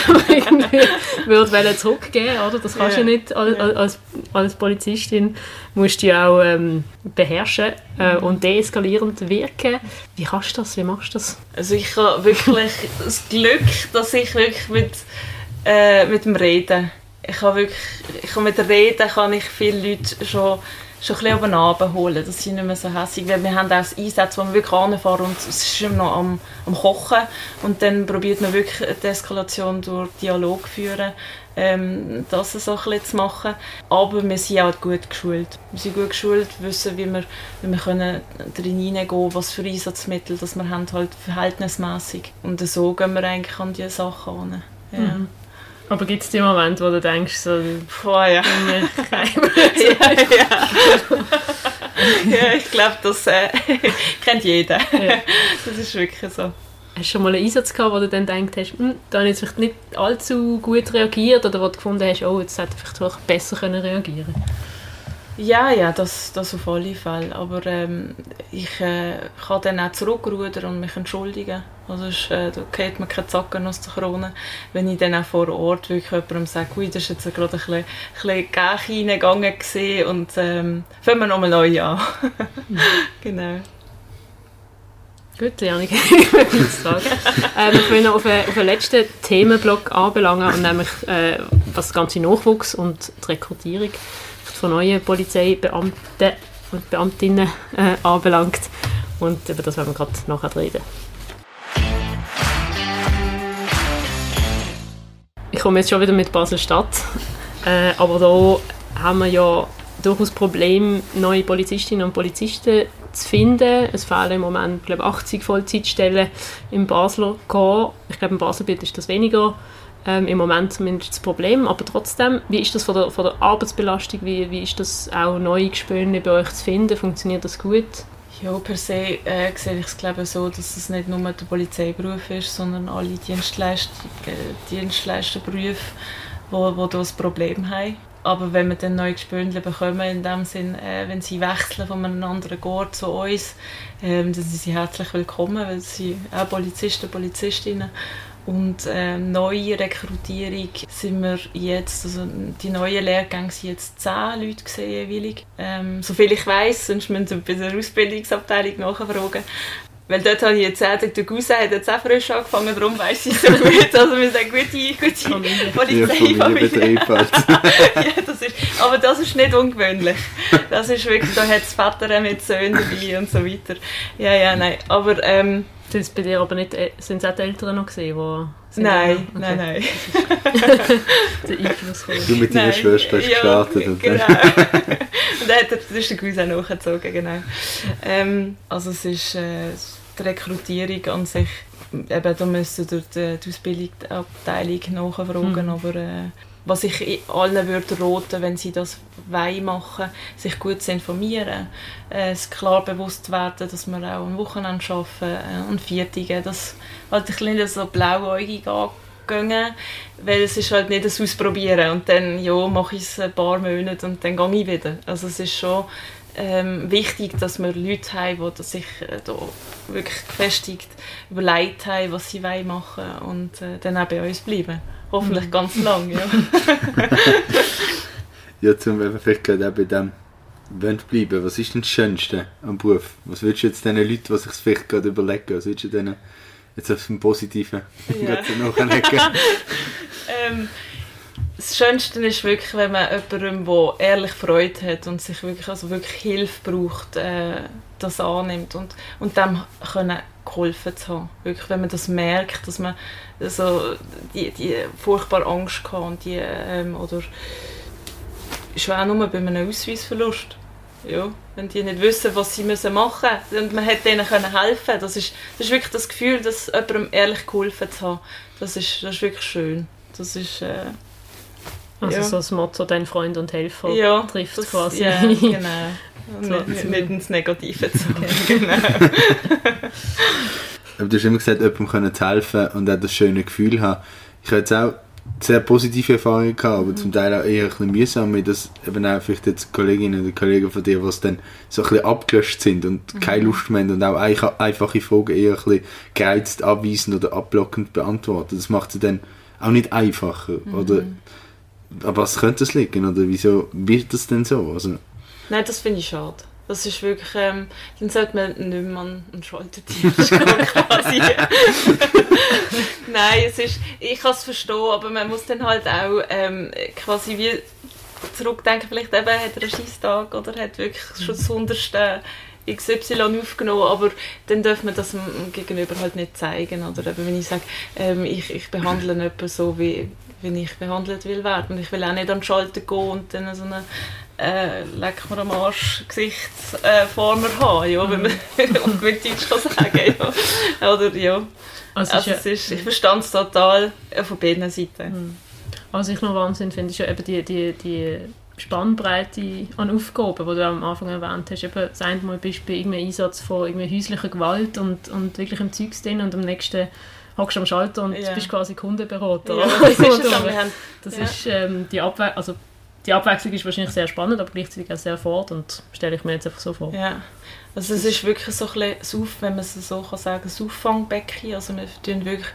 würde wollen zurückgehen, oder? Das kannst du Ja. ja nicht als, als, als Polizistin musst du ja auch ähm, beherrschen äh, und deeskalierend wirken. Wie kannst du das? Wie machst du das? Also ich habe wirklich das Glück, dass ich wirklich mit, äh, mit dem Reden, ich habe wirklich, ich habe mit dem Reden kann ich viele Leute schon schon ein bisschen runterholen, dass sie nicht mehr so hässig werden. Wir haben auch das Einsätze, wo wir wirklich anfahren und es ist immer noch am, am Kochen und dann probiert man wirklich die Eskalation durch Dialog führen, ähm, das so ein zu machen. Aber wir sind auch gut geschult. Wir sind gut geschult, wissen, wie wir, wie wir können drin hineingehen was für Einsatzmittel dass wir haben, halt verhältnismäßig. Und so gehen wir eigentlich an diese Sachen an. Ja. Mhm. Aber gibt es die Momente, wo du denkst, so, Boah, ja. ja, ja. ja, ich glaube, das äh, kennt jeder. Ja. Das ist wirklich so. Hast du schon mal einen Einsatz gehabt, wo du dann gedacht hast, hm, da habe ich jetzt vielleicht nicht allzu gut reagiert oder wo du gefunden hast, oh, jetzt hätte ich vielleicht besser können reagieren Ja, ja, das, das auf alle Fälle. Aber ähm, ich äh, kann dann auch zurückrudern und mich entschuldigen. Also ist, äh, da geht mir keine Zacken aus der Krone. Wenn ich dann auch vor Ort wirklich jemandem sage, ui, das ist jetzt gerade ein bisschen, bisschen gewesen und ähm, fangen wir nochmal neu an. genau. Gut, ich würde nichts sagen. ähm, ich will noch auf auf den letzten Themenblock anbelangen, und nämlich äh, was das ganze Nachwuchs und die Rekrutierung von neuen Polizeibeamten und Beamtinnen äh, anbelangt. Und über das werden wir gerade nachher reden. Ich komme jetzt schon wieder mit Basel-Stadt, äh, aber da haben wir ja durchaus Probleme, neue Polizistinnen und Polizisten zu finden. Es fehlen im Moment glaube ich, 80 Vollzeitstellen im Basler Chor. Ich glaube, im Baselbiet ist das weniger ähm, im Moment zumindest das Problem. Aber trotzdem, wie ist das von der, von der Arbeitsbelastung? Wie, wie ist das auch neue Gespöne bei euch zu finden? Funktioniert das gut? Ja, per se äh, sehe ich es glaube so, dass es nicht nur der Polizeiberuf ist, sondern alle Dienstleist äh, Dienstleisterberufe, wo, wo da ein Problem haben. Aber wenn wir dann neue Gespöndle bekommen, in dem Sinn, äh, wenn sie wechseln von einem anderen Ort zu uns, ähm, dann sind sie herzlich willkommen, weil sie auch Polizisten, Polizistinnen und ähm, neue Rekrutierung sind wir jetzt, also die neuen Lehrgänge sind jetzt zehn Leute gesehen jeweils. Ähm, soviel ich weiß, sonst müssen wir bei der Ausbildungsabteilung nachfragen. Weil dort habe ich jetzt gesagt, der Cousin hat jetzt auch frisch angefangen, darum weiss ich so gut. Also wir sind gute, gute Polizeifamilie. Halt. ja, das ist, aber das ist nicht ungewöhnlich. Das ist wirklich, da hat es Väter mit Söhnen dabei und so weiter. Ja, ja, nein. Aber ähm, Sind es bei dir aber nicht, äh, sind es auch die Eltern noch gesehen, die sind nein, auch- nein, nein. Der Einfluss von- Du mit deiner Nein, Schwester hast ja, gestartet. und Genau. Dann- und dann hat er, das ist der Cousin nachgezogen, genau. Ähm, also es ist äh, die Rekrutierung an sich, eben, da müsste durch die, die Ausbildungsabteilung nachfragen, Mhm. aber äh, was ich allen würde raten, wenn sie das wollen machen, sich gut zu informieren, äh, es klar bewusst werden, dass wir auch am Wochenende arbeiten äh, und Viertige, das halt ein bisschen so blauäugig angehen, weil es ist halt nicht ein Ausprobieren und dann ja, mache ich es ein paar Monate und dann gehe ich wieder. Also es ist schon ähm, wichtig, dass wir Leute haben, die sich äh, da wirklich gefestigt überlegt haben, was sie wollen machen und äh, dann auch bei uns bleiben. Hoffentlich ganz lang, ja. Ja, zum eben vielleicht gerade auch bei dem wollen bleiben. Was ist denn das Schönste am Beruf? Was würdest du jetzt den Leuten, die sich vielleicht gerade überlegen, was würdest du denen jetzt auf dem Positiven Ja. ähm, das Schönste ist wirklich, wenn man jemandem, der ehrlich Freude hat und sich wirklich, also wirklich Hilfe braucht, äh, das annimmt und, und dem können geholfen zu haben. Wirklich, wenn man das merkt, dass man so die, die furchtbare Angst hat und die, ähm, oder ist auch nur bei einem Ausweisverlust. Ja, wenn die nicht wissen, was sie müssen machen müssen. Und man hätte ihnen können helfen das ist, das ist wirklich das Gefühl, dass jemandem ehrlich geholfen zu haben. Das ist, das ist wirklich schön. Das ist... Äh, also ja. so das Motto, dein Freund und Helfer ja, trifft das, quasi. Ja, genau. nicht, nicht, nicht ins Negative zu gehen. genau. Aber du hast immer gesagt, jemandem zu helfen und auch das schöne Gefühl haben. Ich habe jetzt auch sehr positive Erfahrungen gehabt, aber mhm. zum Teil auch eher ein bisschen mühsam, dass eben auch vielleicht jetzt Kolleginnen oder Kollegen von dir, die dann so ein bisschen abgelöscht sind und mhm. keine Lust mehr haben und auch einfache Fragen eher ein bisschen gereizt, abweisend oder abblockend beantworten. Das macht sie dann auch nicht einfacher. Mhm. Oder, aber was könnte es liegen? Oder wieso wird das denn so? Also, Nein, das finde ich schade. Das ist wirklich, ähm, dann sollte man nicht mehr an einen Schaltertisch quasi. Nein, es ist, ich kann es verstehen, aber man muss dann halt auch ähm, quasi wie zurückdenken, vielleicht eben hat er einen Scheisstag oder hat wirklich schon das hundertste XY aufgenommen, aber dann darf man das dem Gegenüber halt nicht zeigen. Oder eben, wenn ich sage, ähm, ich, ich behandle jemanden so, wie, wie ich behandelt will werden. Und ich will auch nicht an den Schalter gehen und dann so eine äh, leck mir am Arsch Gesicht äh, haben, ja, wenn man mhm. auf gut Deutsch kann sagen ja. Oder, ja. Also, also ist, ist, ich verstand es total von beiden Seiten. Mhm. Was ich noch Wahnsinn finde, ist ja eben die, die, die Spannbreite an Aufgaben, die du am Anfang erwähnt hast. Eben, das eine Mal bist du bei irgendeinem Einsatz von häuslicher Gewalt und, und wirklich im Zeugs drin und am nächsten hockst du am Schalter und ja. bist quasi Kundenberater. Ja, das ist, das, das ist ähm, die Abwechslung, also die Abwechslung ist wahrscheinlich sehr spannend, aber gleichzeitig auch sehr fort und stelle ich mir jetzt einfach so vor. Ja, also es ist wirklich so ein bisschen, wenn man es so kann sagen, ein Auffangbecken. Also wir tun wirklich,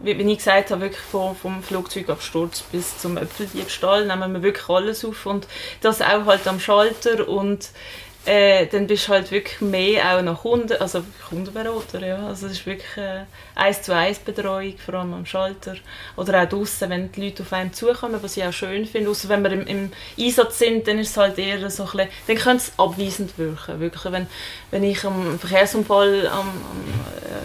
wie, wie ich gesagt habe, wirklich vom, vom Flugzeugabsturz bis zum Äpfeldiebstahl nehmen wir wirklich alles auf und das auch halt am Schalter und äh, dann bist du halt wirklich mehr auch noch Kunden, also Kundenberater, ja. Also es ist wirklich äh, eins zu eins Betreuung, vor allem am Schalter oder auch draußen, wenn die Leute auf einen zukommen, was ich auch schön finde. Außer wenn wir im, im, Einsatz sind, dann ist es halt eher so ein bisschen, dann könnte es abweisend wirken, wirklich. Wenn, wenn ich am Verkehrsunfall am, am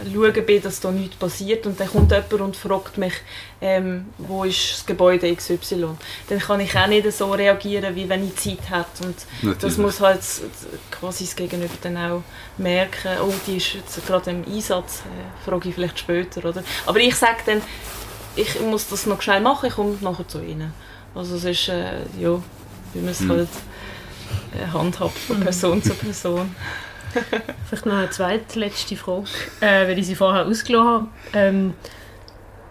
äh, schauen bin, dass da nichts passiert und dann kommt jemand und fragt mich, ähm, wo ist das Gebäude XY, dann kann ich auch nicht so reagieren, wie wenn ich Zeit hätte. Und Natürlich. das muss halt quasi das Gegenüber dann auch merken, oh, die ist jetzt gerade im Einsatz, äh, frage ich vielleicht später. Oder? Aber ich sage dann, ich muss das noch schnell machen, ich komme nachher zu Ihnen. Also es ist, äh, ja, wie man es mhm. halt äh, handhabt von Person zu Person. Vielleicht noch eine zweite, letzte Frage, äh, weil ich sie vorher ausgelassen habe. Ähm,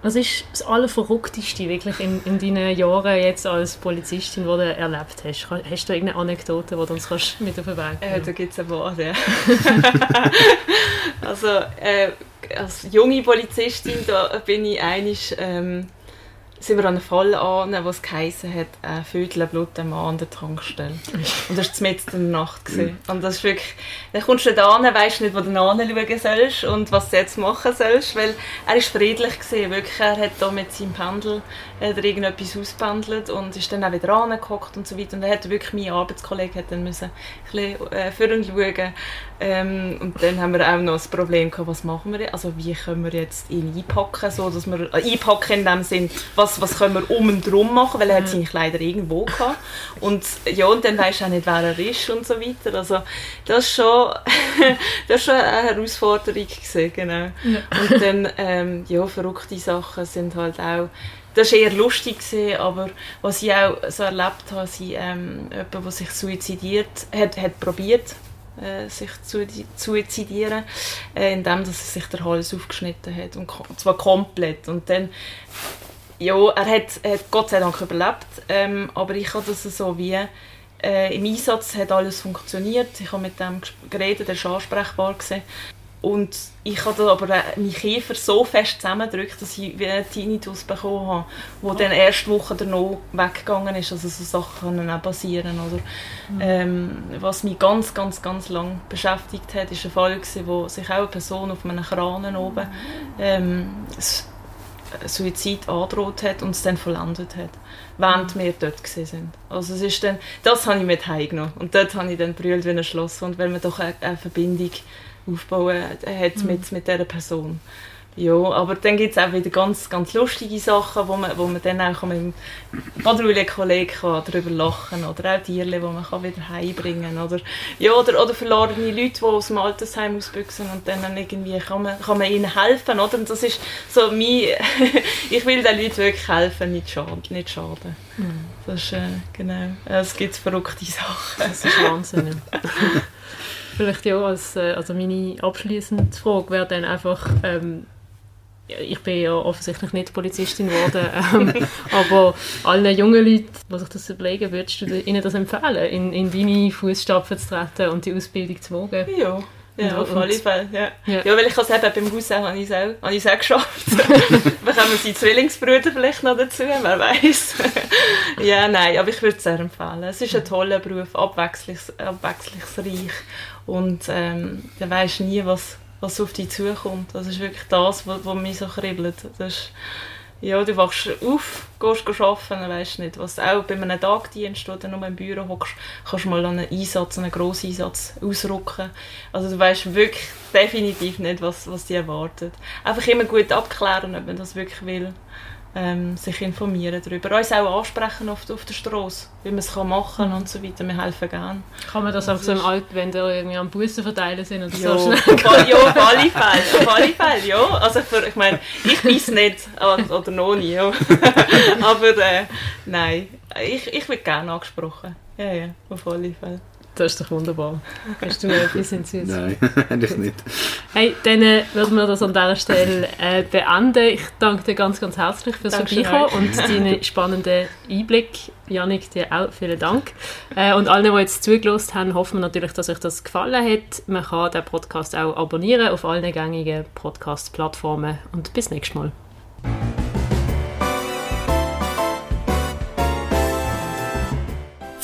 was ist das Allerverrückteste wirklich in, in deinen Jahren jetzt als Polizistin, die du erlebt hast? Hast du irgendeine Anekdote, die du uns kannst mit auf den Weg äh, Da gibt es ein paar, ja. also, äh, als junge Polizistin da bin ich einig ähm, sind wir an einem Fall an, wo es geheißen hat, ein Viertel blutet Mann an der Tankstelle. Und das war mitten in der Nacht. Gewesen. Und das ist wirklich, dann kommst du da an, weißt nicht, wo du hinschauen sollst und was du jetzt machen sollst, weil er war friedlich gewesen, wirklich. Er hat da mit seinem Pendel hat irgendetwas auspendelt und ist dann auch wieder angehockt und so weiter. Und dann hat wirklich mein Arbeitskollege hat dann müssen ein bisschen äh, für ihn schauen. Ähm, und dann haben wir auch noch das Problem gehabt, was machen wir jetzt? Also wie können wir jetzt ihn einpacken, so dass wir, äh, einpacken in dem Sinn, was, was können wir um und drum machen, weil er hat seine Kleider irgendwo gehabt. Und ja, und dann weisst du auch nicht, wer er ist und so weiter. Also das ist schon, das ist schon eine Herausforderung gewesen, genau. Ja. Und dann, ähm, ja, verrückte Sachen sind halt auch das war eher lustig, aber was ich auch so erlebt habe, ist ähm, jemand, der sich suizidiert hat, hat probiert, äh, sich zu suizidieren, äh, indem dass er sich der Hals aufgeschnitten hat und zwar komplett und dann ja, er hat, hat Gott sei Dank überlebt, ähm, aber ich habe das so wie äh, im Einsatz hat alles funktioniert, ich habe mit dem geredet, er war ansprechbar gewesen. Und ich habe aber meinen Kiefer so fest zusammengedrückt, dass ich wie einen Tinnitus bekommen habe, der oh. dann erst Woche danach weggegangen ist. Also so Sachen können auch passieren. Oder, mhm. ähm, was mich ganz, ganz, ganz lang beschäftigt hat, ist ein Fall, gewesen, wo sich auch eine Person auf einem Kran oben ähm, Suizid angedroht hat und es dann vollendet hat, während wir dort sind. Also es ist dann, das habe ich mit heimgenommen und dort habe ich dann brüllt wie ein Schloss und weil man doch eine, eine Verbindung aufbauen hat mhm. mit, mit dieser Person. Ja, aber dann gibt es auch wieder ganz, ganz lustige Sachen, wo man, wo man dann auch mit dem Patrouillenkollegen darüber lachen kann. Oder auch Tiere, die man kann wieder heimbringen kann. Oder, ja, oder, oder verlorene Leute, die aus dem Altersheim ausbüchsen und dann irgendwie kann man, kann man ihnen helfen. Oder? Und das ist so mein... ich will den Leuten wirklich helfen, nicht schaden. Nicht schaden. Mhm. Das ist, äh, genau. Es gibt verrückte Sachen. Das ist Wahnsinn. Vielleicht ja als äh, also meine abschließende Frage wäre dann einfach... Ähm, ich bin ja offensichtlich nicht Polizistin geworden, ähm, aber allen jungen Leuten, die sich das überlegen, würdest du ihnen das empfehlen, in, in deine Fußstapfen zu treten und die Ausbildung zu wagen? Ja. Ja, auf alle Fälle, ja. ja. ja. weil ich habe eben beim Haus habe ich es auch, auch geschafft. Bekommen sie Zwillingsbrüder vielleicht noch dazu, wer weiß. ja, nein, aber ich würde es sehr empfehlen. Es ist ein toller Beruf, abwechslungs abwechslungsreich und ähm, dann weisst nie, was was auf dich zukommt. Das ist wirklich das, was, was mich so kribbelt. Das ist, ja, du wachst auf, gehst arbeiten, dann weißt nicht, was auch bei einem Tagdienst, du nur im Büro hockst, kannst du mal einen Einsatz, einen grossen Einsatz ausrücken. Also du weißt wirklich definitiv nicht, was, was dich erwartet. Einfach immer gut abklären, ob man das wirklich will ähm, sich informieren darüber. Uns auch ansprechen auf, auf der Straße, wie man es machen kann und so weiter. Wir helfen gerne. Kann man das auch so im Alter, wenn da irgendwie am Bussen verteilen sind oder ja, so schnell? ja, auf alle Fälle. Auf alle Fälle, ja. Also für, ich meine, ich weiß nicht, oder noch nie, ja. Aber äh, nein, ich, ich werde gerne angesprochen. Ja, ja, auf alle Fälle. Das ist doch wunderbar. Hast du noch etwas hinzufügen? Nein, eigentlich nicht. Hey, dann äh, würden wir das an dieser Stelle äh, beenden. Ich danke dir ganz, ganz herzlich fürs Vorbeikommen und deinen spannenden Einblick. Janik, dir auch vielen Dank. Äh, und allen, die jetzt zugelassen haben, hoffen wir natürlich, dass euch das gefallen hat. Man kann den Podcast auch abonnieren auf allen gängigen Podcast-Plattformen. Und bis nächstes Mal.